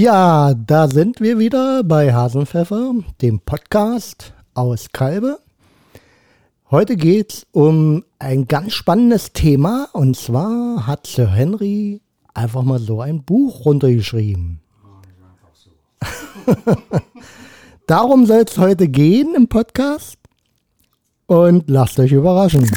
Ja, da sind wir wieder bei Hasenpfeffer, dem Podcast aus Kalbe. Heute geht's um ein ganz spannendes Thema und zwar hat Sir Henry einfach mal so ein Buch runtergeschrieben. Darum soll es heute gehen im Podcast und lasst euch überraschen.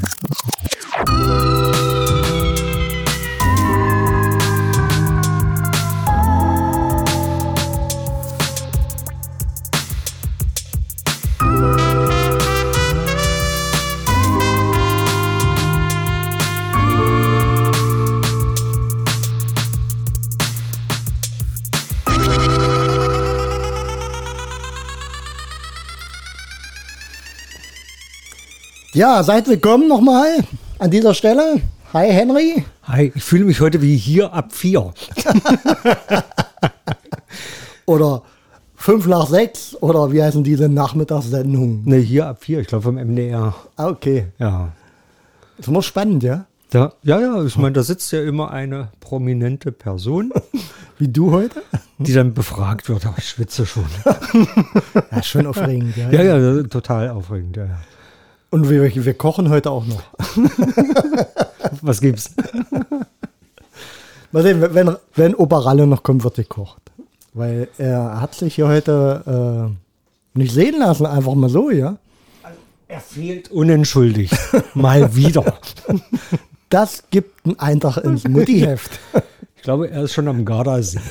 Ja, seid willkommen nochmal an dieser Stelle. Hi Henry. Hi, ich fühle mich heute wie hier ab vier. Oder fünf nach sechs oder wie heißen diese Nachmittagssendungen? Ne, hier ab vier, ich glaube vom MDR. Ah, okay. Ja. Ist immer spannend, ja? Da, ja, ja, ich meine, da sitzt ja immer eine prominente Person, Wie du heute? die dann befragt wird. Aber ich schwitze schon. Ja, schon aufregend, ja. Ja, ja, total aufregend. Ja, ja. Und wir, wir kochen heute auch noch. Was gibt's? Mal sehen, wenn, wenn Opa Ralle noch kommt, wird gekocht. Weil er hat sich hier heute äh, nicht sehen lassen, einfach mal so, ja. Er fehlt unentschuldigt. Mal wieder. Das gibt einen Eintrag ins Muttiheft. Ich glaube, er ist schon am Gardasee.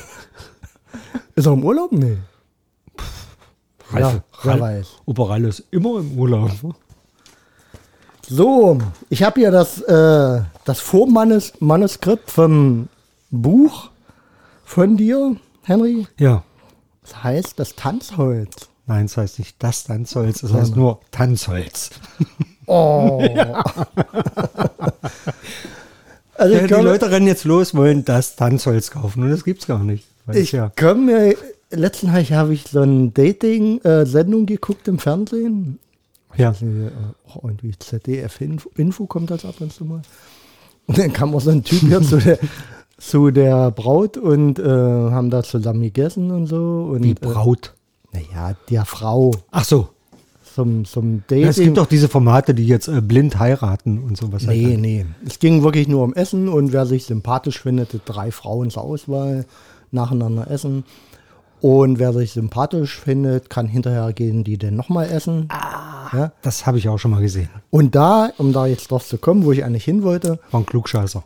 Ist er im Urlaub? Nee. Ja, wer Ralf- weiß. Oberall ist immer im Urlaub. So, ich habe hier das, äh, das Vormanuskript vom Buch von dir, Henry. Ja. Das heißt das Tanzholz. Nein, es heißt nicht das Tanzholz, es heißt nur Tanzholz. Oh. also Ja, die Leute rennen jetzt los, wollen das Tanzholz kaufen und das gibt's gar nicht. Ich ja. komme mir, letzten habe ich so eine Dating-Sendung geguckt im Fernsehen. Ja. Äh, Auch irgendwie ZDF-Info Info kommt das ab und zu mal. Und dann kam auch so ein Typ hier zu der, zu der Braut und äh, haben da zusammen gegessen und so. Und, Wie Braut. Äh, naja, der Frau Ach so. zum, zum Dating. Ja, es gibt doch diese Formate, die jetzt äh, blind heiraten und sowas. halt Nee, dann. nee. Es ging wirklich nur um Essen und wer sich sympathisch findet, drei Frauen zur Auswahl, nacheinander essen. Und wer sich sympathisch findet, kann hinterher gehen, die dann nochmal essen. Ja? Das habe ich auch schon mal gesehen. Und da, um da jetzt drauf zu kommen, wo ich eigentlich hin wollte, War ein Klugscheißer.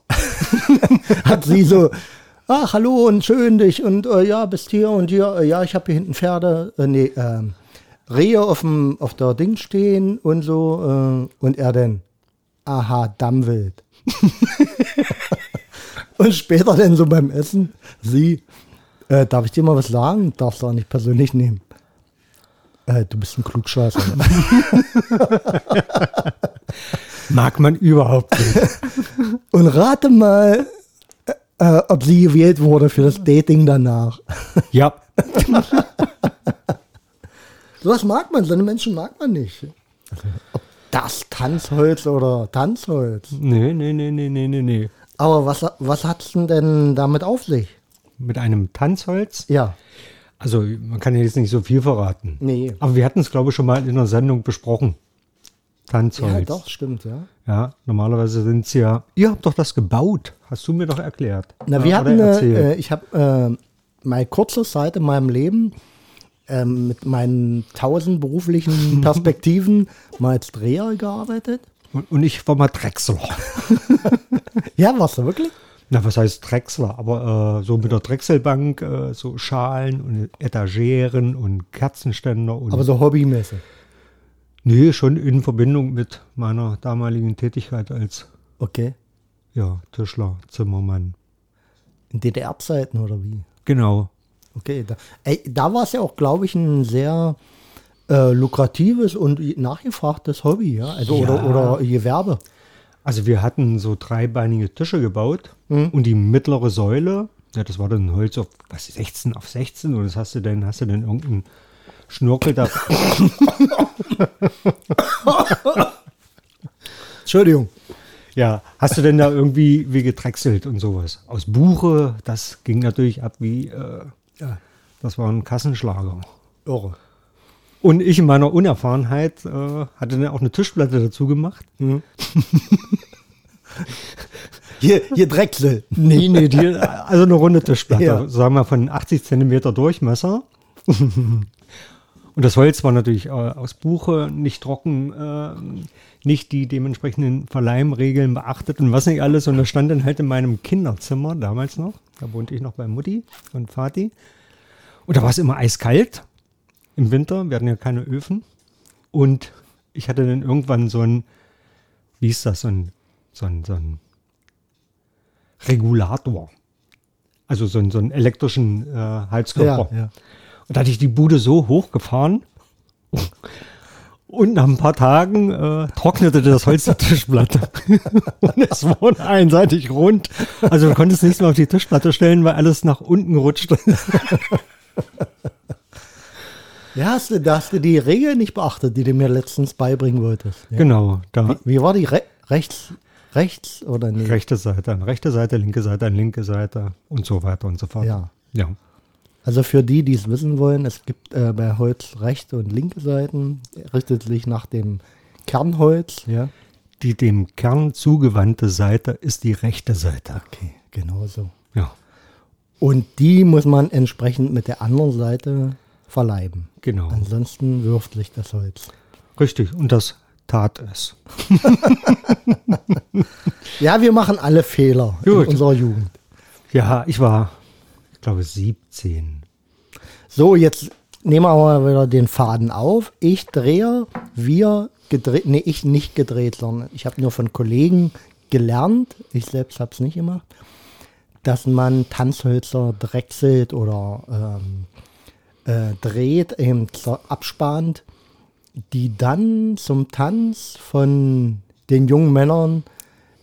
hat sie so, ach, hallo und schön dich und äh, ja, bist hier und hier, äh, ja, ich habe hier hinten Pferde, äh, nee, ähm, Rehe auf, dem, auf der Ding stehen und so. Äh, und er dann, aha, Dammwild. und später dann so beim Essen, sie, äh, darf ich dir mal was sagen? Darfst du auch nicht persönlich nehmen. Äh, du bist ein Klugscheißer. Mag man überhaupt nicht. und rate mal, äh, äh, ob sie gewählt wurde für das Dating danach. ja. Sowas mag man, so eine Menschen mag man nicht. Ob das Tanzholz oder Tanzholz. Nee, nee, nee, nee, nee, nee. Aber was, was hat's denn, denn damit auf sich? Mit einem Tanzholz. Ja. Also, man kann ja jetzt nicht so viel verraten. Nee. Aber wir hatten es, glaube ich, schon mal in der Sendung besprochen. Tanzholz. Ja, doch, stimmt, ja. Ja, normalerweise sind es ja. Ihr habt doch das gebaut. Hast du mir doch erklärt. Na, wir hatten, äh, erzählt. äh, ich habe äh, meine kurze Zeit in meinem Leben ähm, mit meinen tausend beruflichen Perspektiven mal als Dreher gearbeitet. und, und ich war mal Drechsler. Ja, warst du wirklich? Na, was heißt Drechsler? Aber äh, so mit der Drechselbank, äh, so Schalen und Etageren und Kerzenständer und. Aber so hobbymäßig. nee, schon in Verbindung mit meiner damaligen Tätigkeit als Okay. ja, Tischler, Zimmermann. In DDR-Zeiten oder wie? Genau. Okay, da, ey, da war es ja auch, glaube ich, ein sehr äh, lukratives und nachgefragtes Hobby, ja. Also Ja. Oder, oder Gewerbe. Also wir hatten so dreibeinige Tische gebaut und die mittlere Säule, ja, das war dann Holz auf was 16 auf 16 und das hast du dann hast du dann irgendeinen Schnurkel da Entschuldigung. Ja, hast du denn da irgendwie wie gedrechselt und sowas? Aus Buche, das ging natürlich ab wie, äh, Ja. Das war ein Kassenschlager. Irre. Und ich in meiner Unerfahrenheit äh, hatte dann auch eine Tischplatte dazu gemacht. Hier, hier Drechsel. Nee, nee, die, also eine runde Tischplatte, Ja. sagen wir von 80 Zentimeter Durchmesser. Und das Holz war natürlich äh, aus Buche, nicht trocken, äh, nicht die dementsprechenden Verleihregeln beachtet und was nicht alles. Und das stand dann halt in meinem Kinderzimmer damals noch. Da wohnte ich noch bei Mutti und Vati. Und da war es immer eiskalt im Winter. Wir hatten ja keine Öfen. Und ich hatte dann irgendwann so ein, wie ist das, so ein, so ein, so ein Regulator. Also so, einen- so einen elektrischen äh, Heizkörper. Ja, ja. Und da hatte ich die Bude so hochgefahren. Und nach ein paar Tagen äh, trocknete das Holz der Tischplatte. und es wurde einseitig rund. Also du konntest nichts mehr auf die Tischplatte stellen, weil alles nach unten rutschte. Ja, hast du, da hast du die Regel nicht beachtet, die du mir letztens beibringen wolltest. Ja. genau, da Wie, wie war die? Re rechts, rechts oder nicht? rechte Seite, an rechte Seite, linke Seite, an linke Seite und so weiter und so fort. Ja. ja. Also für die, die es wissen wollen, es gibt äh, bei Holz rechte und linke Seiten, richtet sich nach dem Kernholz. Ja. Die dem Kern zugewandte Seite ist die rechte Seite. Okay, genau so. Ja, Und die muss man entsprechend mit der anderen Seite verleiben. genau. Ansonsten wirft sich das Holz. Richtig. Und das tat es. Ja, wir machen alle Fehler Gut. in unserer Jugend. Ja, ich war, ich glaube, 17. So, jetzt nehmen wir aber wieder den Faden auf. Ich drehe, wir gedreht, nee, ich nicht gedreht, sondern ich habe nur von Kollegen gelernt, ich selbst habe es nicht gemacht, dass man Tanzhölzer drechselt oder ähm, äh, dreht, eben abspannt, die dann zum Tanz von den jungen Männern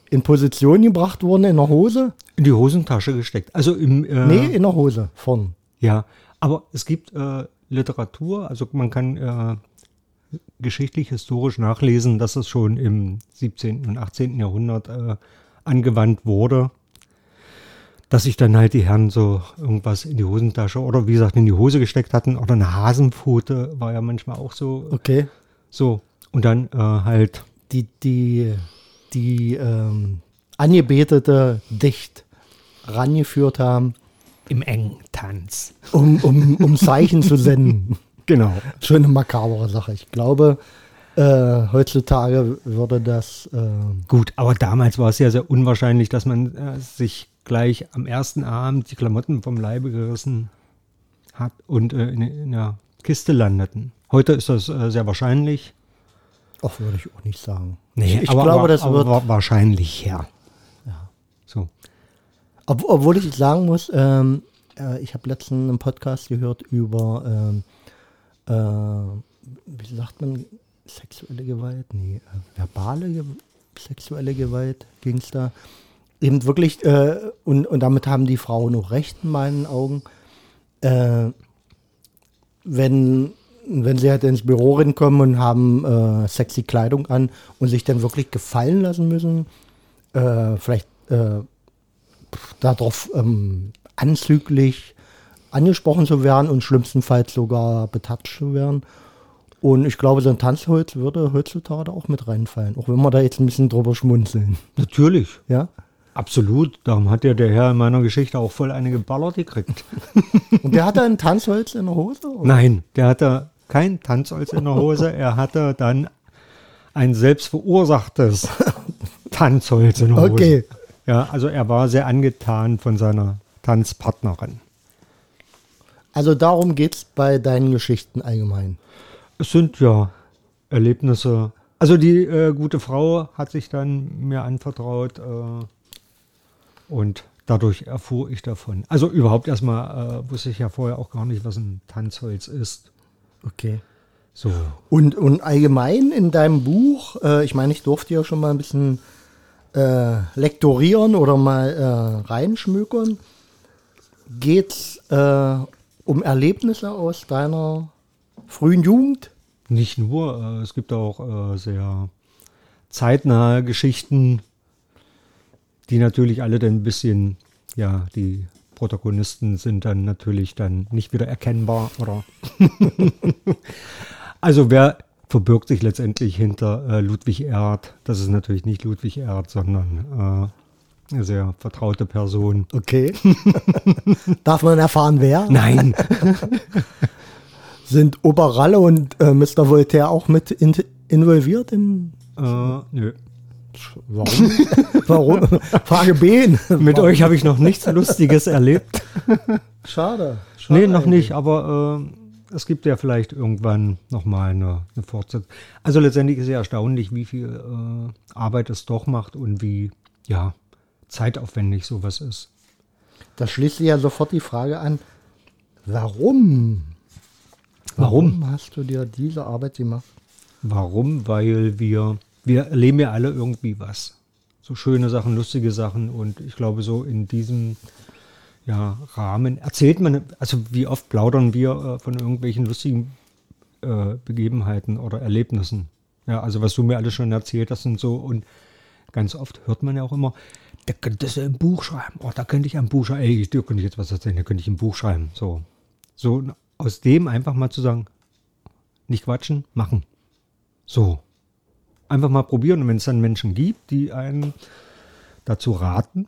in Position gebracht wurden in der Hose. In die Hosentasche gesteckt. Also im, äh, Nee, in der Hose, vorn. ja. Aber es gibt äh, Literatur, also man kann äh, geschichtlich, historisch nachlesen, dass es schon im 17. und 18. Jahrhundert äh, angewandt wurde. Dass sich dann halt die Herren so irgendwas in die Hosentasche oder wie gesagt in die Hose gesteckt hatten. Oder eine Hasenpfote war ja manchmal auch so. Okay. So. Und dann äh, halt die, die, die ähm, Angebetete dicht rangeführt haben, im engen Tanz. um, um, um Zeichen zu senden. Genau. Schöne makabere Sache. Ich glaube, äh, heutzutage würde das, äh, Gut, aber damals war es ja sehr unwahrscheinlich, dass man äh, sich gleich am ersten Abend die Klamotten vom Leibe gerissen hat und äh, in, in der Kiste landeten. Heute ist das äh, sehr wahrscheinlich. auch würde ich auch nicht sagen. Nee, ich aber, glaube, das aber wird, wa- wahrscheinlich ja. So. ob, obwohl ich sagen muss, ähm, äh, ich habe letztens einen Podcast gehört über, ähm, äh, wie sagt man, sexuelle Gewalt? Nee, äh, verbale Ge sexuelle Gewalt ging es da. Eben wirklich, äh, und, und damit haben die Frauen auch recht in meinen Augen, äh, wenn, wenn sie halt ins Büro reinkommen und haben äh, sexy Kleidung an und sich dann wirklich gefallen lassen müssen, äh, vielleicht äh, darauf ähm, anzüglich angesprochen zu werden und schlimmstenfalls sogar betatscht zu werden. Und ich glaube, so ein Tanzholz würde heutzutage auch mit reinfallen, auch wenn wir da jetzt ein bisschen drüber schmunzeln. Natürlich. Ja? Absolut. Darum hat ja der Herr in meiner Geschichte auch voll eine geballert gekriegt. Und der hatte ein Tanzholz in der Hose? Oder? Nein, der hatte kein Tanzholz in der Hose. Er hatte dann ein selbst verursachtes Tanzholz in der Hose. Okay. Ja, also er war sehr angetan von seiner Tanzpartnerin. Also darum geht es bei deinen Geschichten allgemein. Es sind ja Erlebnisse. Also die äh, gute Frau hat sich dann mir anvertraut äh, und dadurch erfuhr ich davon. Also überhaupt erstmal äh, wusste ich ja vorher auch gar nicht, was ein Tanzholz ist. Okay. So. Und, und allgemein in deinem Buch, äh, ich meine, ich durfte ja schon mal ein bisschen äh, lektorieren oder mal äh, reinschmökern, geht es um Erlebnisse aus deiner frühen Jugend? Nicht nur, äh, es gibt auch äh, sehr zeitnahe Geschichten, die natürlich alle dann ein bisschen ja, die Protagonisten sind dann natürlich dann nicht wieder erkennbar oder. also wer verbirgt sich letztendlich hinter äh, Ludwig Erd? Das ist natürlich nicht Ludwig Erd, sondern äh, eine sehr vertraute Person. Okay. Darf man erfahren, wer? Nein. Sind Oberralle und äh, Mr. Voltaire auch mit in involviert im. Äh, nö. Warum? Warum? Frage B. Mit euch habe ich noch nichts Lustiges erlebt. Schade. Schade nee, noch eigentlich. nicht, aber äh, es gibt ja vielleicht irgendwann nochmal eine, eine Fortsetzung. Also letztendlich ist ja erstaunlich, wie viel äh, Arbeit es doch macht und wie, ja, zeitaufwendig sowas ist. Da schließt sich ja sofort die Frage an, warum? Warum? hast du dir diese Arbeit gemacht? Warum? Weil wir, wir erleben ja alle irgendwie was. So schöne Sachen, lustige Sachen und ich glaube, so in diesem ja, Rahmen erzählt man, also wie oft plaudern wir äh, von irgendwelchen lustigen äh, Begebenheiten oder Erlebnissen. Ja, also was du mir alles schon erzählt hast und so und ganz oft hört man ja auch immer, da könntest du ein Buch schreiben. Oh, da könnte ich ein Buch schreiben. Ey, dir könnte ich jetzt was erzählen, da könnte ich ein Buch schreiben. So, so aus dem einfach mal zu sagen, nicht quatschen, machen. So. Einfach mal probieren. Und wenn es dann Menschen gibt, die einen dazu raten,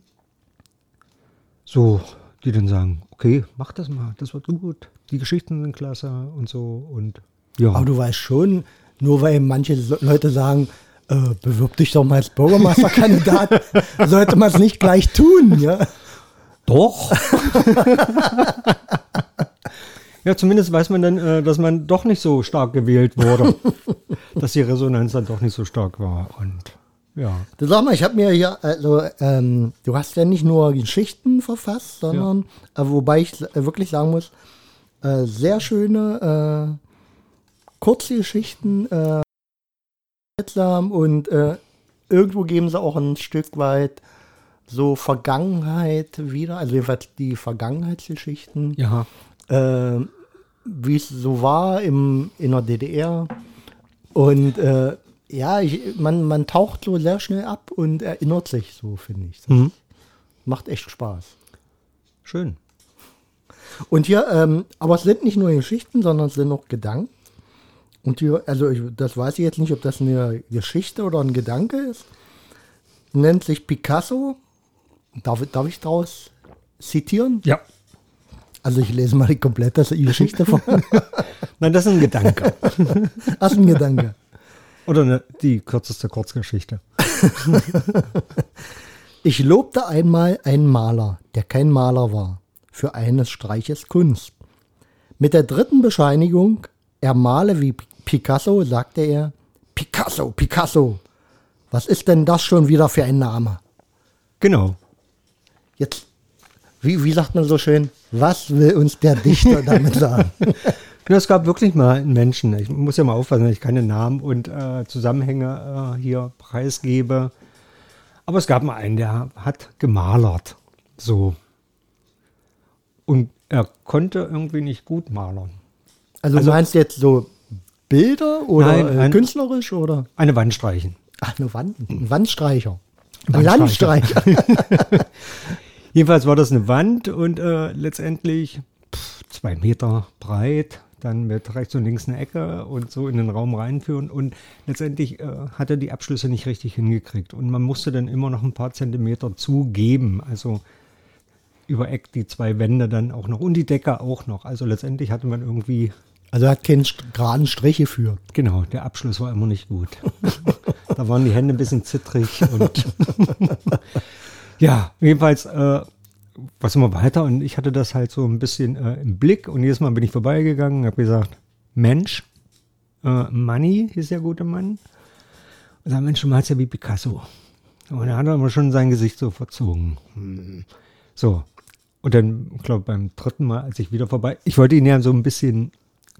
so, die dann sagen, okay, mach das mal, das wird gut. Die Geschichten sind klasse und so. Und ja. Aber du weißt schon, nur weil manche Leute sagen, äh, bewirb dich doch mal als Bürgermeisterkandidat, sollte man es nicht gleich tun, ja? Doch. ja, zumindest weiß man dann, äh, dass man doch nicht so stark gewählt wurde. dass die Resonanz dann doch nicht so stark war. Und ja. Du sag mal, ich habe mir hier, also ähm, du hast ja nicht nur Geschichten verfasst, sondern, äh, wobei ich äh, wirklich sagen muss, äh, sehr schöne, äh, kurze Geschichten, äh, seltsam und irgendwo geben sie auch ein Stück weit so Vergangenheit wieder, also jedenfalls die Vergangenheitsgeschichten, Ja. Äh, wie es so war im, in der DDR. Und äh, ja, ich, man, man taucht so sehr schnell ab und erinnert sich so, finde ich. Das Mhm. Macht echt Spaß. Schön. Und hier, ähm, aber es sind nicht nur Geschichten, sondern es sind auch Gedanken. Und hier, also ich, das weiß ich jetzt nicht, ob das eine Geschichte oder ein Gedanke ist. Nennt sich Picasso. Darf, darf ich daraus zitieren? Ja. Also ich lese mal die komplette Geschichte vor. Nein, das ist ein Gedanke. Das ist ein Gedanke. Oder eine, die kürzeste Kurzgeschichte. Ich lobte einmal einen Maler, der kein Maler war, für eines Streiches Kunst. Mit der dritten Bescheinigung, er male wie Picasso, sagte er, Picasso, Picasso, was ist denn das schon wieder für ein Name? Genau. Jetzt, wie, wie sagt man so schön, was will uns der Dichter damit sagen? Ja, Es gab wirklich mal einen Menschen, ich muss ja mal aufpassen, dass ich keine Namen und äh, Zusammenhänge äh, hier preisgebe. Aber es gab mal einen, der hat gemalert. So. Und er konnte irgendwie nicht gut malern. Also, Also- du meinst jetzt so Bilder oder Nein, äh, ein- künstlerisch oder? Eine Wand streichen. Ach, eine Wand, ein Wandstreicher. Ein Wandstreicher. Landstreicher. Jedenfalls war das eine Wand und äh, letztendlich pff, zwei Meter breit, dann mit rechts und links eine Ecke und so in den Raum reinführen. Und letztendlich äh, hat er die Abschlüsse nicht richtig hingekriegt. Und man musste dann immer noch ein paar Zentimeter zugeben. Also über Eck die zwei Wände dann auch noch und die Decke auch noch. Also letztendlich hatte man irgendwie, Also er hat keinen geraden Strich geführt. genau, der Abschluss war immer nicht gut. da waren die Hände ein bisschen zittrig und ja, jedenfalls äh, was immer weiter und ich hatte das halt so ein bisschen äh, im Blick und jedes Mal bin ich vorbeigegangen und habe gesagt, Mensch, äh, Money hieß der gute Mann. Und sag, Mensch, du malst ja wie Picasso. Und er hat aber schon sein Gesicht so verzogen. Hm. So. Und dann, ich glaube, beim dritten Mal, als ich wieder vorbei, ich wollte ihn ja so ein bisschen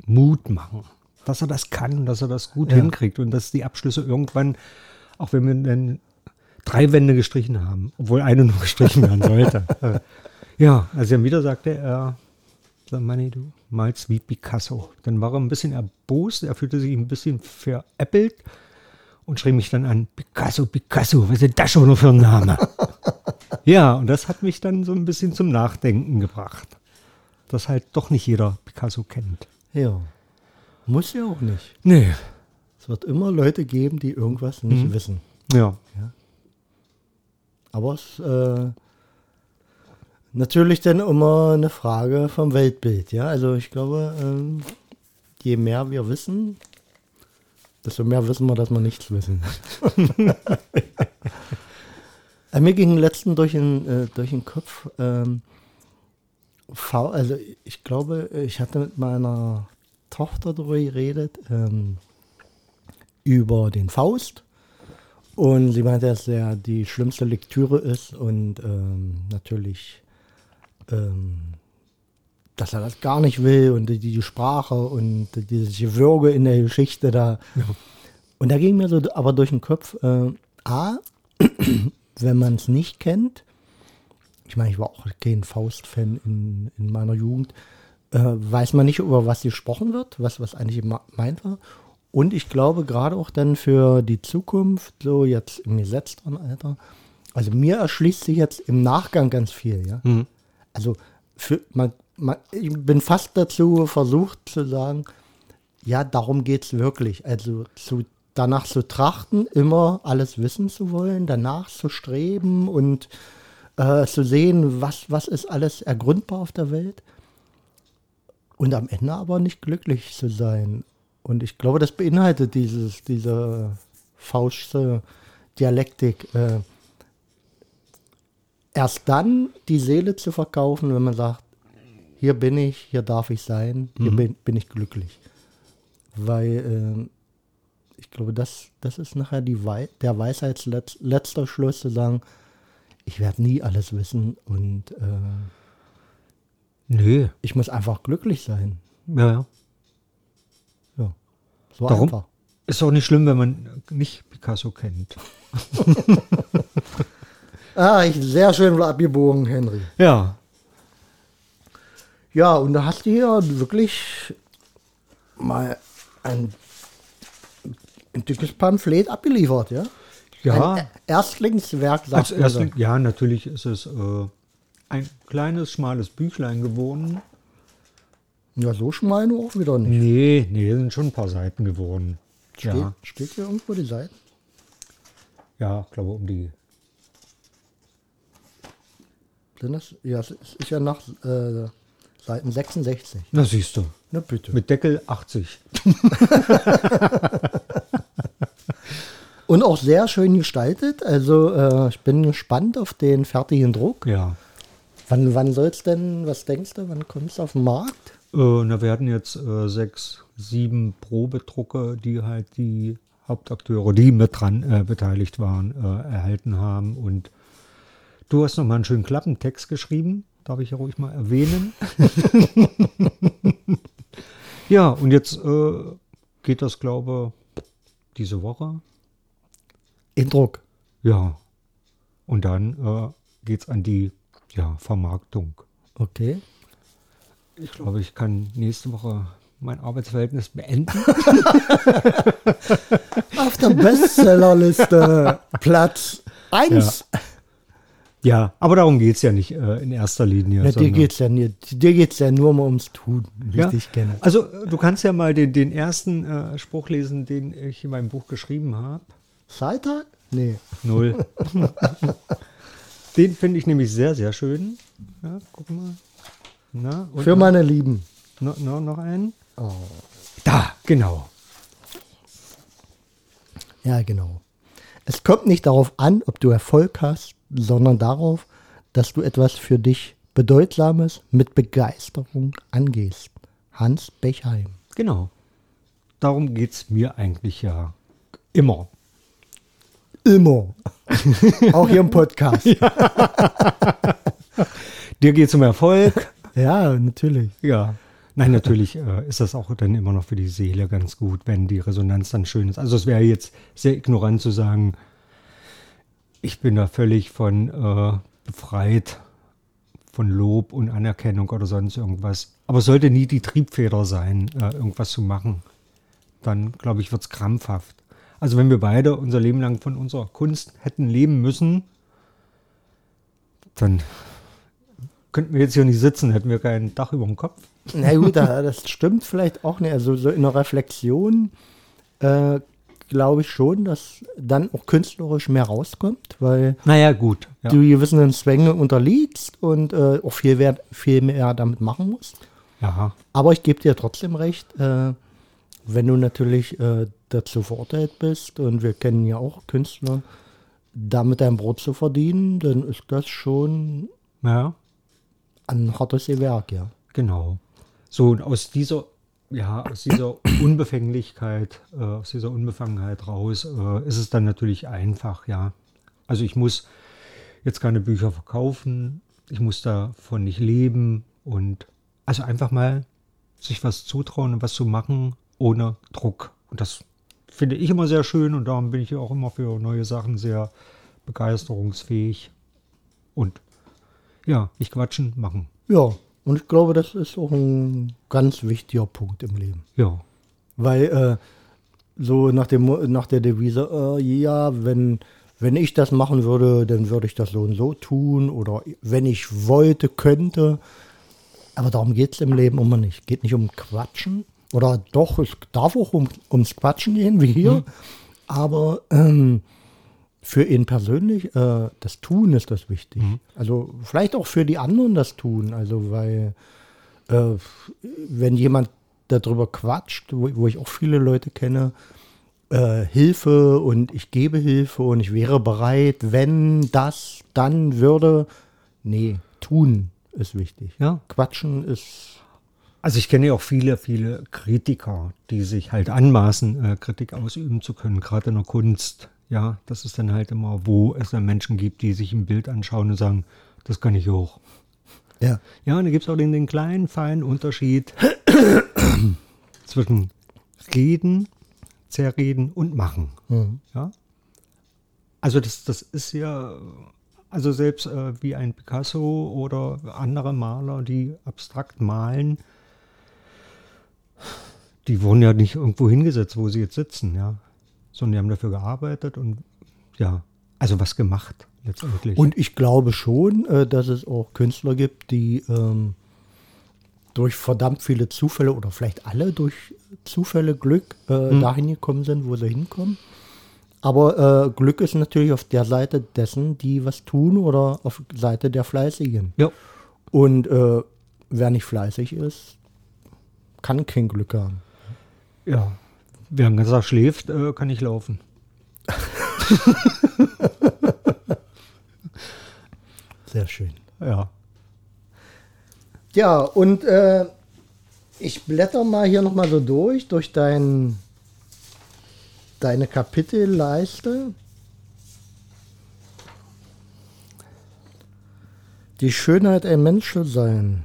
Mut machen, dass er das kann und dass er das gut Ja. hinkriegt und dass die Abschlüsse irgendwann, auch wenn wir dann drei Wände gestrichen haben, obwohl eine nur gestrichen werden sollte. Ja, als er wieder sagte, er, sag Manni, du malst wie Picasso. Dann war er ein bisschen erbost, er fühlte sich ein bisschen veräppelt und schrie mich dann an, Picasso, Picasso, was ist denn das schon nur für ein Name? Ja, und das hat mich dann so ein bisschen zum Nachdenken gebracht. Dass halt doch nicht jeder Picasso kennt. Ja. Muss ja auch nicht. Nee. Es wird immer Leute geben, die irgendwas nicht wissen. Ja. Aber es äh, natürlich dann immer eine Frage vom Weltbild. Ja, also ich glaube, ähm, je mehr wir wissen, desto mehr wissen wir, dass wir nichts wissen. Äh, Mir ging letzten durch den, äh, durch den Kopf, ähm, V, also ich glaube, ich hatte mit meiner Tochter darüber geredet, ähm, über den Faust. Und sie meinte, dass er die schlimmste Lektüre ist und ähm, natürlich, ähm, dass er das gar nicht will und die, die Sprache und dieses Gewürge in der Geschichte da. Und da ging mir so aber durch den Kopf, äh, A, wenn man es nicht kennt, ich meine, ich war auch kein Faust-Fan in, in meiner Jugend, äh, weiß man nicht, über was gesprochen wird, was, was eigentlich gemeint war. Und ich glaube, gerade auch dann für die Zukunft, so jetzt im gesetzten Alter, also mir erschließt sich jetzt im Nachgang ganz viel, ja. Mhm. Also für, man, man, ich bin fast dazu versucht zu sagen, ja, darum geht es wirklich. Also zu, danach zu trachten, immer alles wissen zu wollen, danach zu streben und äh, zu sehen, was, was ist alles ergründbar auf der Welt. Und am Ende aber nicht glücklich zu sein. Und ich glaube, das beinhaltet dieses, diese Faustsche Dialektik. Äh, erst dann die Seele zu verkaufen, wenn man sagt, hier bin ich, hier darf ich sein, hier bin, bin ich glücklich. Weil äh, ich glaube, das, das ist nachher die Wei der Weisheitsletzter Schluss zu sagen, ich werde nie alles wissen und äh, Nö. ich muss einfach glücklich sein. Ja. Ja, so Darum einfach. ist auch nicht schlimm, wenn man nicht Picasso kennt. Ah, ich, sehr schön abgebogen, Henry. Ja. Ja, und da hast du hier wirklich mal ein, ein dickes Pamphlet abgeliefert, ja? Ja. Ein Erstlingswerk, sagt Als man so. Erstling, ja, natürlich ist es äh, ein kleines, schmales Büchlein geworden. Ja, so schmal nur auch wieder nicht. Nee, nee, sind schon ein paar Seiten geworden. Steht, Ja, steht hier irgendwo die Seite? ja, glaube um die. Sind das? Ja, es ist ja nach äh, Seiten 66. Na, siehst du. Na bitte. Mit Deckel 80. Und auch sehr schön gestaltet. Also äh, ich bin gespannt auf den fertigen Druck. Ja. Wann, wann soll es denn, was denkst du, wann kommt es auf den Markt? Äh, na, wir hatten jetzt äh, sechs, sieben Probedrucke, die halt die Hauptakteure, die mit dran äh, beteiligt waren, erhalten haben. Und du hast noch mal einen schönen Klappentext geschrieben, darf ich ja ruhig mal erwähnen. ja, und jetzt geht das, glaube diese Woche. In Druck. Ja. Und dann äh, geht es an die ja, Vermarktung. Okay. Ich glaube, ich kann nächste Woche mein Arbeitsverhältnis beenden. Auf der Bestsellerliste Platz 1. Ja, aber darum geht es ja nicht äh, in erster Linie. Na, dir geht es ja, nie- dir geht's ja nur mal ums Tun, wie ja? kenne. Also äh, du kannst ja mal den, den ersten äh, Spruch lesen, den ich in meinem Buch geschrieben habe. Freitag? Nee. Null. den finde ich nämlich sehr, sehr schön. Ja, guck mal. Na, und Für noch, meine Lieben. noch, noch, noch einen. Oh. Da, genau. Ja, genau. Es kommt nicht darauf an, ob du Erfolg hast, sondern darauf, dass du etwas für dich Bedeutsames mit Begeisterung angehst. Hans Bechheim. Genau. Darum geht es mir eigentlich ja immer. Immer. Auch hier im Podcast. Dir geht es um Erfolg. Ja, natürlich. Ja. Nein, natürlich äh, ist das auch dann immer noch für die Seele ganz gut, wenn die Resonanz dann schön ist. Also es wäre jetzt sehr ignorant zu sagen, ich bin da völlig von äh, befreit von Lob und Anerkennung oder sonst irgendwas. Aber es sollte nie die Triebfeder sein, äh, irgendwas zu machen. Dann, glaube ich, wird es krampfhaft. Also wenn wir beide unser Leben lang von unserer Kunst hätten leben müssen, Dann könnten wir jetzt hier nicht sitzen, hätten wir kein Dach über dem Kopf. Na gut, da- das stimmt vielleicht auch nicht. Also so in der Reflexion äh, glaube ich schon, dass dann auch künstlerisch mehr rauskommt, weil Naja, gut. Ja. du gewissen Zwänge unterliegst und äh, auch viel, mehr, viel mehr damit machen musst. ja. Aber ich gebe dir trotzdem recht, äh, wenn du natürlich äh, dazu verurteilt bist und wir kennen ja auch Künstler, damit dein Brot zu verdienen, dann ist das schon ja. Ein hartes Werk, ja. Genau. So, und aus dieser, ja, aus dieser Unbefänglichkeit, äh, aus dieser Unbefangenheit raus, äh, ist es dann natürlich einfach, ja. Also ich muss jetzt keine Bücher verkaufen, ich muss davon nicht leben und also einfach mal sich was zutrauen und was zu machen ohne Druck. Und das finde ich immer sehr schön und darum bin ich auch immer für neue Sachen sehr begeisterungsfähig. Und ja, nicht quatschen, machen. Ja, und ich glaube, das ist auch ein ganz wichtiger Punkt im Leben. Ja. Weil äh, so nach, dem, nach der Devise, äh, ja, wenn, wenn ich das machen würde, dann würde ich das so und so tun. Oder wenn ich wollte, könnte. Aber darum geht es im Leben immer nicht. Geht nicht um Quatschen. Oder doch, es darf auch um, ums Quatschen gehen, wie hier. Aber ähm, für ihn persönlich, äh, das Tun ist das wichtig. Also vielleicht auch für die anderen das Tun. Also weil äh, wenn jemand darüber quatscht, wo, wo ich auch viele Leute kenne, äh, Hilfe und ich gebe Hilfe und ich wäre bereit, wenn das, dann würde. Nee, tun ist wichtig. Ja. Quatschen ist. Also ich kenne ja auch viele, viele Kritiker, die sich halt anmaßen, äh, Kritik ausüben zu können, gerade in der Kunst. Ja, das ist dann halt immer, wo es dann Menschen gibt, die sich ein Bild anschauen und sagen, das kann ich hoch. Ja. Ja, und da gibt es auch den, den kleinen, feinen Unterschied zwischen Reden, Zerreden und Machen. Mhm. Ja? Also das, das ist ja, also selbst äh, wie ein Picasso oder andere Maler, die abstrakt malen, die wurden ja nicht irgendwo hingesetzt, wo sie jetzt sitzen, ja. Sondern die haben dafür gearbeitet und ja, also was gemacht letztendlich. Und ich glaube schon, äh, dass es auch Künstler gibt, die ähm, durch verdammt viele Zufälle oder vielleicht alle durch Zufälle Glück äh, dahin gekommen sind, wo sie hinkommen. Aber äh, Glück ist natürlich auf der Seite dessen, die was tun oder auf Seite der Fleißigen. ja, Und äh, wer nicht fleißig ist, kann kein Glück haben. ja. Wer den ganzen Tag schläft, äh, kann nicht laufen. Sehr schön. Ja. Ja, und äh, ich blätter mal hier nochmal so durch, durch dein, deine Kapitelleiste. Die Schönheit, ein Mensch zu sein.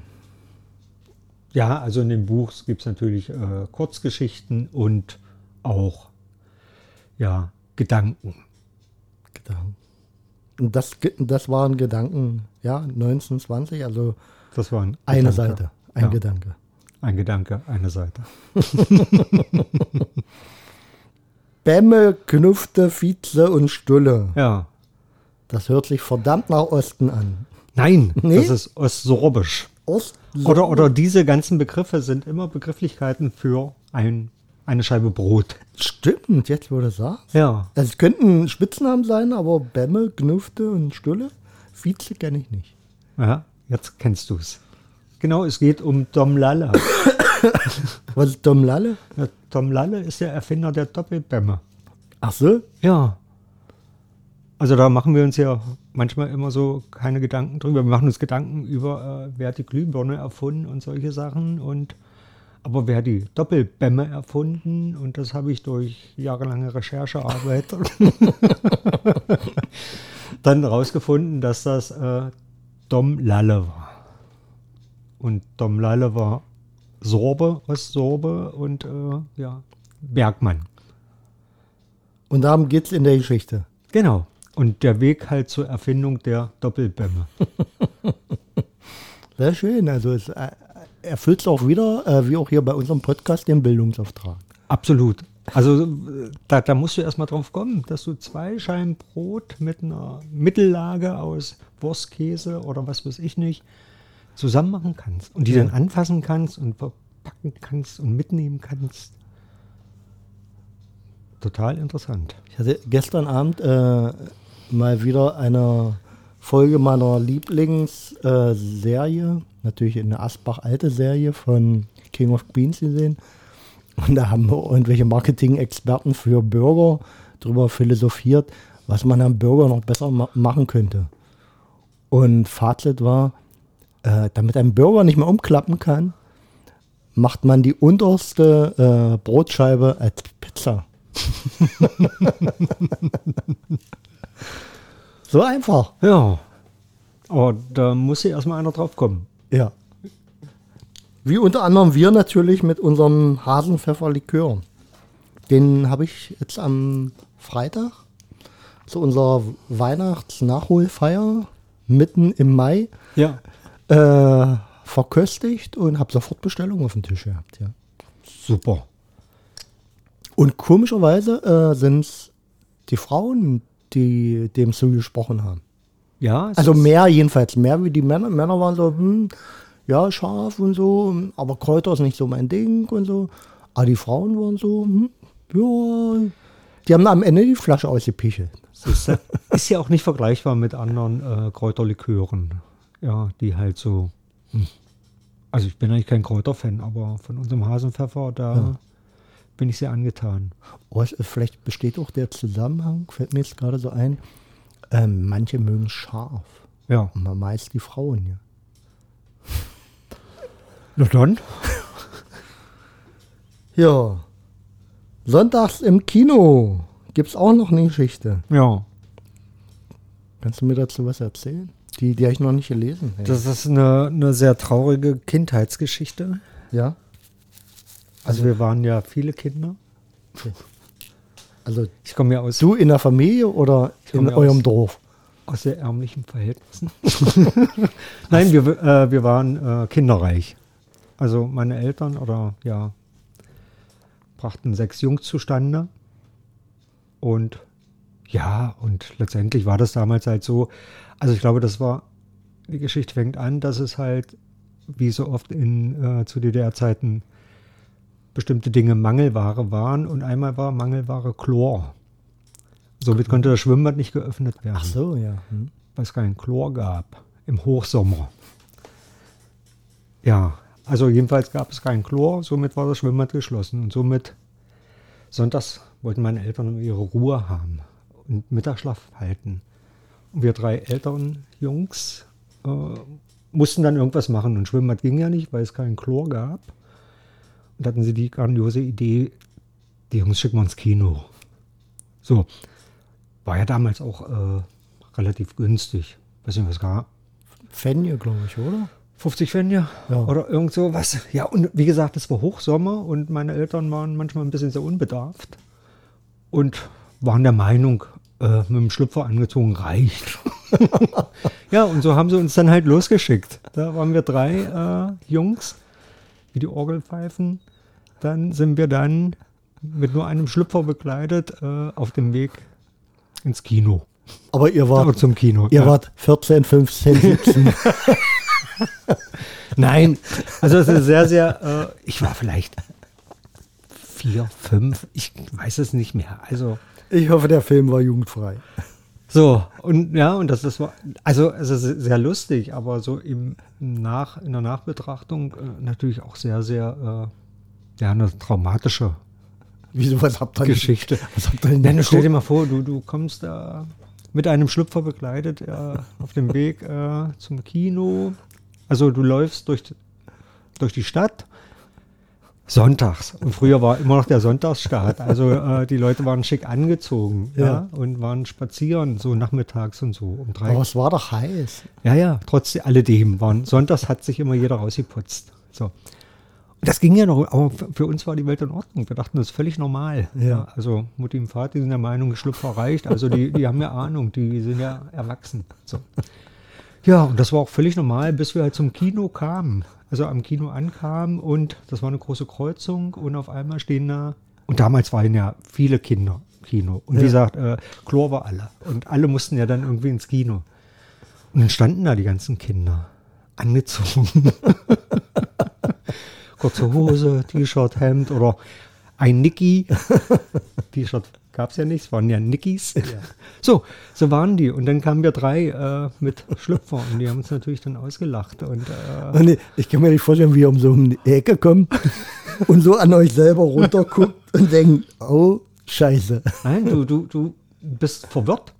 Ja, also in dem Buch gibt es natürlich äh, Kurzgeschichten und auch ja, Gedanken. Gedanken. Und das, das waren Gedanken, ja, 1920, also Das war ein eine Gedanke. Seite, ein ja, Gedanke. Ein Gedanke, eine Seite. Bämme, Knufte, Vize und Stulle. Ja. Das hört sich verdammt nach Osten an. Nein, Nee? das ist Ostsorbisch. Ost Oder, oder diese ganzen Begriffe sind immer Begrifflichkeiten für ein, eine Scheibe Brot. Stimmt, jetzt wo du sagst. Ja. Also es könnten Spitznamen sein, aber Bämme, Knufte und Stulle, Vize kenne ich nicht. Ja, jetzt kennst du es. Genau, es geht um Tom Lalle. Was ist Dom Lalle? Ja, Tom Lalle ist der Erfinder der Doppelbämme. Ach so? Ja. Also da machen wir uns ja manchmal immer so keine Gedanken drüber. Wir machen uns Gedanken über, äh, wer hat die Glühbirne erfunden und solche Sachen. Und aber wer hat die Doppelbämme erfunden? Und das habe ich durch jahrelange Recherchearbeit dann rausgefunden, dass das äh, Dom Lalle war. Und Dom Lalle war Sorbe, Ostsorbe und äh, ja, Bergmann. Und darum geht es in der Geschichte. Genau. Und der Weg halt zur Erfindung der Doppelbämme. Sehr schön. Also es erfüllt auch wieder, äh, wie auch hier bei unserem Podcast, den Bildungsauftrag. Absolut. Also äh, da, da musst du erstmal drauf kommen, dass du zwei Scheiben Brot mit einer Mittellage aus Wurstkäse oder was weiß ich nicht zusammen machen kannst und die Ja. dann anfassen kannst und verpacken kannst und mitnehmen kannst. Total interessant. Ich hatte gestern Abend äh, mal wieder eine Folge meiner Lieblingsserie, Serie, natürlich eine Asbach-alte Serie von King of Queens gesehen. Und da haben irgendwelche Marketing-Experten für Burger darüber philosophiert, was man am Burger noch besser ma machen könnte. Und Fazit war, äh, damit ein Burger nicht mehr umklappen kann, macht man die unterste äh, Brotscheibe als Pizza. so einfach. Ja. Aber da muss ja erstmal einer drauf kommen. Ja. Wie unter anderem wir natürlich mit unserem Hasenpfefferlikör. Den habe ich jetzt am Freitag zu unserer Weihnachtsnachholfeier mitten im Mai Ja. äh, verköstigt und habe sofort Bestellungen auf dem Tisch gehabt. Ja. Super. Und komischerweise äh, sind es die Frauen, die dem so gesprochen haben. Ja, Also mehr jedenfalls, mehr wie die Männer. Männer waren so, hm, ja, scharf und so, aber Kräuter ist nicht so mein Ding und so. Aber die Frauen waren so, hm, ja, die haben am Ende die Flasche ausgepichelt. es ist, ja- ist ja auch nicht vergleichbar mit anderen äh, Kräuterlikören. Ja, die halt so. hm. Also ich bin eigentlich kein Kräuterfan, aber von unserem Hasenpfeffer, da Ja. Bin ich sehr angetan. Oh, es, vielleicht besteht auch der Zusammenhang, fällt mir jetzt gerade so ein, ähm, manche mögen scharf. Ja. Aber meist die Frauen, ja. Na dann? Ja. Sonntags im Kino gibt es auch noch eine Geschichte. Ja. Kannst du mir dazu was erzählen? Die, die habe ich noch nicht gelesen. Das ist eine, eine sehr traurige Kindheitsgeschichte. ja. Also wir waren ja viele Kinder. Also Ich komme ja aus, du in der Familie oder in komme eurem aus- Dorf? aus sehr ärmlichen Verhältnissen. Nein, wir, äh, wir waren äh, kinderreich. Also meine Eltern oder ja, brachten sechs Jungs zustande. Und ja, und letztendlich war das damals halt so. Also ich glaube, das war, die Geschichte fängt an, dass es halt, wie so oft in äh, zu DDR-Zeiten, bestimmte Dinge Mangelware waren und einmal war Mangelware Chlor. Somit konnte das Schwimmbad nicht geöffnet werden Ach so, ja. Hm. weil es keinen Chlor gab im Hochsommer. Ja, also jedenfalls gab es keinen Chlor, somit war das Schwimmbad geschlossen und somit sonntags wollten meine Eltern ihre Ruhe haben und Mittagsschlaf halten. Und wir drei älteren Jungs äh, mussten dann irgendwas machen und Schwimmbad ging ja nicht, weil es keinen Chlor gab. Und hatten sie die grandiose Idee, die Jungs schicken wir ins Kino. So, war ja damals auch äh, relativ günstig. Weiß nicht, was gab. Fenje, glaube ich, oder? 50 Pfennige Ja. oder irgend so was. Ja, und wie gesagt, es war Hochsommer und meine Eltern waren manchmal ein bisschen sehr unbedarft und waren der Meinung, äh, mit dem Schlüpfer angezogen reicht. ja, und so haben sie uns dann halt losgeschickt. Da waren wir drei äh, Jungs, wie die Orgelpfeifen. Dann sind wir dann mit nur einem Schlüpfer bekleidet äh, auf dem Weg ins Kino. Aber ihr wart, zum Kino. ihr ja. wart 14, 15, 17. Nein, also es ist sehr, sehr, äh, ich war vielleicht vier, fünf, ich weiß es nicht mehr. Also ich hoffe, der Film war jugendfrei. So, und ja, und das, war, also es ist sehr lustig, aber so im Nach, in der Nachbetrachtung äh, natürlich auch sehr, sehr, äh, ja, eine traumatische Wieso, was habt ihr Geschichte. Was habt ihr denn Nein, stell dir mal vor, du, du kommst da mit einem Schlüpfer bekleidet äh, auf dem Weg äh, zum Kino. Also du läufst durch, durch die Stadt sonntags. Und früher war immer noch der Sonntagsstart. Also äh, die Leute waren schick angezogen ja. Ja. und waren spazieren, so nachmittags und so um drei. Aber es war doch heiß. Ja, ja, trotz alledem waren sonntags hat sich immer jeder rausgeputzt. So. Und das ging ja noch, aber für uns war die Welt in Ordnung. Wir dachten, das ist völlig normal. Ja. Also Mutti und Vati sind der Meinung, Schlüpfer reicht. Also die, die haben ja Ahnung, die sind ja erwachsen. So. Ja, und das war auch völlig normal, bis wir halt zum Kino kamen. Also am Kino ankamen und das war eine große Kreuzung und auf einmal stehen da Und damals waren ja viele Kinder im Kino. Und wie gesagt, äh, Chlor war alle. Und alle mussten ja dann irgendwie ins Kino. Und dann standen da die ganzen Kinder. Angezogen. Kurze Hose, T-Shirt, Hemd oder ein Nicky. T-Shirt gab es ja nicht, es waren ja Nickys. So, so waren die. Und dann kamen wir drei äh, mit Schlüpfer und die haben uns natürlich dann ausgelacht. Und äh, Und ich, kann mir nicht vorstellen, wie ihr um so die Ecke kommt und so an euch selber runterguckt und denkt, oh, scheiße. nein, du, du, du bist verwirrt.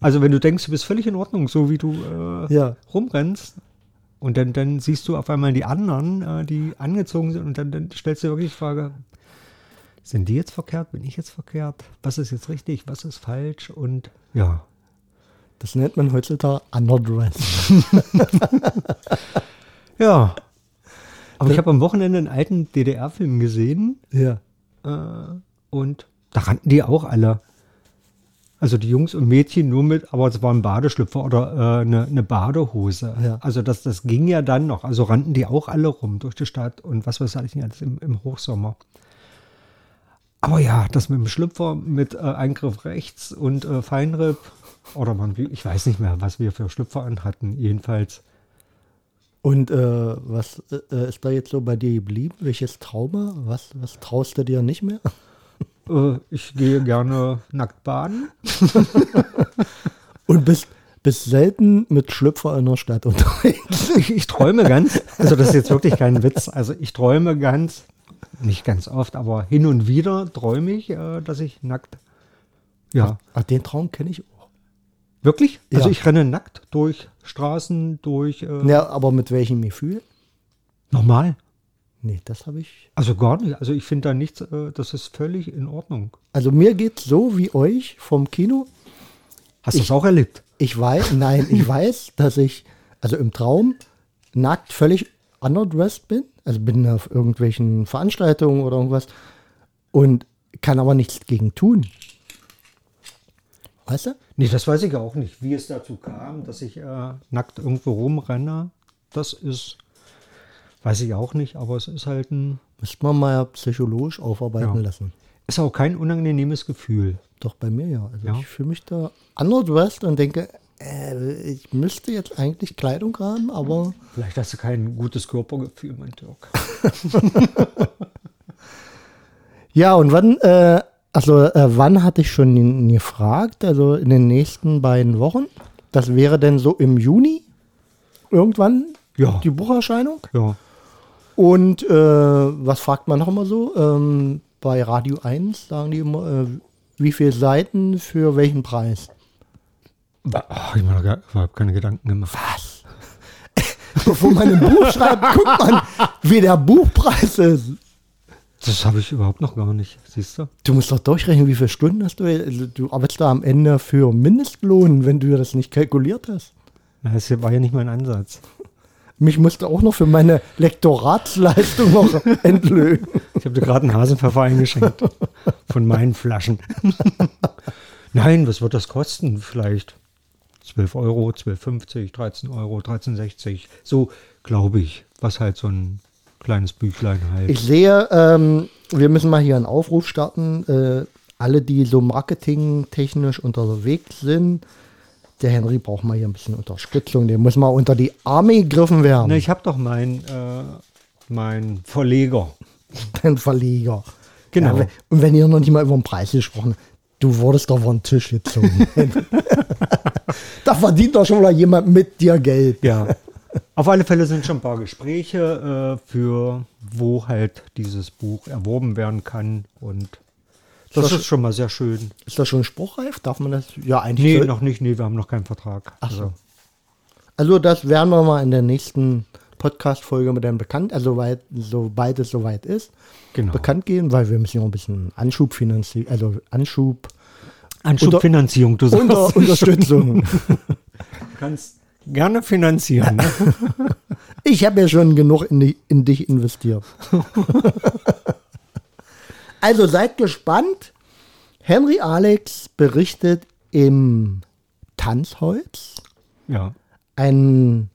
Also wenn du denkst, du bist völlig in Ordnung, so wie du äh, Ja. rumrennst. Und dann, dann siehst du auf einmal die anderen, äh, die angezogen sind und dann, dann stellst du dir wirklich die Frage, sind die jetzt verkehrt? Bin ich jetzt verkehrt? Was ist jetzt richtig? Was ist falsch? Und ja, Das nennt man heutzutage Underdress. ja. Aber ich habe am Wochenende einen alten DDR-Film gesehen Ja. äh, und da rannten die auch alle. Also die Jungs und Mädchen nur mit, aber es war ein Badeschlüpfer oder äh, eine, eine Badehose. Ja. Also das, das ging ja dann noch. Also rannten die auch alle rum durch die Stadt und was weiß ich nicht alles im, im Hochsommer. Aber ja, das mit dem Schlüpfer, mit äh, Eingriff rechts und äh, Feinripp, oder man, ich weiß nicht mehr, was wir für Schlüpfer anhatten, jedenfalls. Und äh, was äh, ist da jetzt so bei dir geblieben? Welches Trauma? Was, was traust du dir nicht mehr? Äh, ich gehe gerne nackt baden. Und bist, bist selten mit Schlüpfer in der Stadt unterwegs. Ich, ich träume ganz, also das ist jetzt wirklich kein Witz, also ich träume ganz, nicht ganz oft, aber hin und wieder träume ich, äh, dass ich nackt, ja, Ach, den Traum kenne ich auch. wirklich? Also Ja. ich renne nackt durch Straßen, durch, äh, Ja, aber mit welchem Gefühl? normal. Nee, das habe ich. Also gar nicht, also ich finde da nichts, äh, das ist völlig in Ordnung. Also mir geht's so wie euch vom Kino. Hast du das auch erlebt? Ich weiß, nein, ich weiß, dass ich, also im Traum, nackt völlig underdressed bin. Also bin auf irgendwelchen Veranstaltungen oder irgendwas und kann aber nichts gegen tun. Weißt du? Nee, das weiß ich auch nicht, wie es dazu kam, dass ich äh, nackt irgendwo rumrenne. Das ist, weiß ich auch nicht, aber es ist halt ein, Müsste man mal psychologisch aufarbeiten Ja. lassen. ist auch kein unangenehmes Gefühl. Doch bei mir ja. Also Ja. ich fühle mich da underdressed und denke, äh, ich müsste jetzt eigentlich Kleidung haben, aber Vielleicht hast du kein gutes Körpergefühl, mein Dirk. Ja, und wann, äh, also äh, wann hatte ich schon gefragt? Also in den nächsten beiden Wochen. Das wäre denn so im Juni irgendwann Ja. die Bucherscheinung. Ja. Und äh, was fragt man noch immer so? Ähm, bei Radio 1 sagen die immer, äh, wie viele Seiten für welchen Preis? Ach, ich habe mir überhaupt keine Gedanken gemacht. Was? Bevor man ein Buch schreibt, guckt man, wie der Buchpreis ist. Das habe ich überhaupt noch gar nicht, siehst du? Du musst doch durchrechnen, wie viele Stunden hast du. Also, du arbeitest da am Ende für Mindestlohn, wenn du das nicht kalkuliert hast. Na, Das war ja nicht mein Ansatz. Mich musste auch noch für meine Lektoratsleistung noch entlöhnen. Ich habe dir gerade einen Hasenpfeffer eingeschenkt von meinen Flaschen. Nein, was wird das kosten? Vielleicht 12 Euro, 12,50, 13 Euro, 13,60. So glaube ich, was halt so ein kleines Büchlein halt. Ich sehe, ähm, wir müssen mal hier einen Aufruf starten. Äh, alle, die so marketingtechnisch unterwegs sind, der Henry braucht mal hier ein bisschen Unterstützung. Der muss mal unter die Arme gegriffen werden. Na, ich habe doch meinen äh, mein Verleger. Dein Verleger. Genau. Ja, und wenn ihr noch nicht mal über den Preis gesprochen habt, du wurdest doch über den Tisch gezogen. da verdient doch schon wieder jemand mit dir Geld. Ja. Auf alle Fälle sind schon ein paar Gespräche äh, für, wo halt dieses Buch erworben werden kann. Und das Das- ist schon mal sehr schön. Ist das schon spruchreif? Darf man das? Ja, eigentlich. Nee, soll- noch nicht. Nee, wir haben noch keinen Vertrag. Ach so. Also das werden wir mal in der nächsten Podcast-Folge mit dem bekannt, also weit, sobald es soweit ist, Genau. bekannt gehen, weil wir müssen ja noch ein bisschen Anschub finanzieren, also Anschub, Anschubfinanzierung, du sagst. Unter Unterstützung. Du kannst gerne finanzieren. Ne? Ich habe ja schon genug in, die, in dich investiert. also seid gespannt. Henry Alex berichtet im Tanzholz ja. einen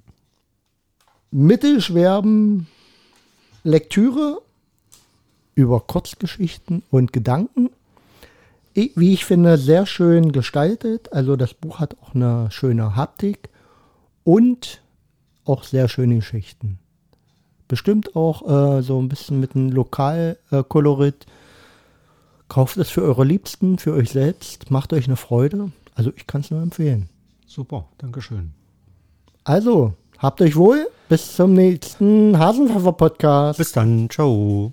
mittelschweren Lektüre über Kurzgeschichten und Gedanken. Wie ich finde, sehr schön gestaltet. Also das Buch hat auch eine schöne Haptik und auch sehr schöne Geschichten. Bestimmt auch äh, so ein bisschen mit einem Lokalkolorit. Kauft es für eure Liebsten, für euch selbst, macht euch eine Freude. Also ich kann es nur empfehlen. Super, Dankeschön. Also, habt euch wohl. Bis zum nächsten Hasenpfeffer-Podcast. Bis dann. Ciao.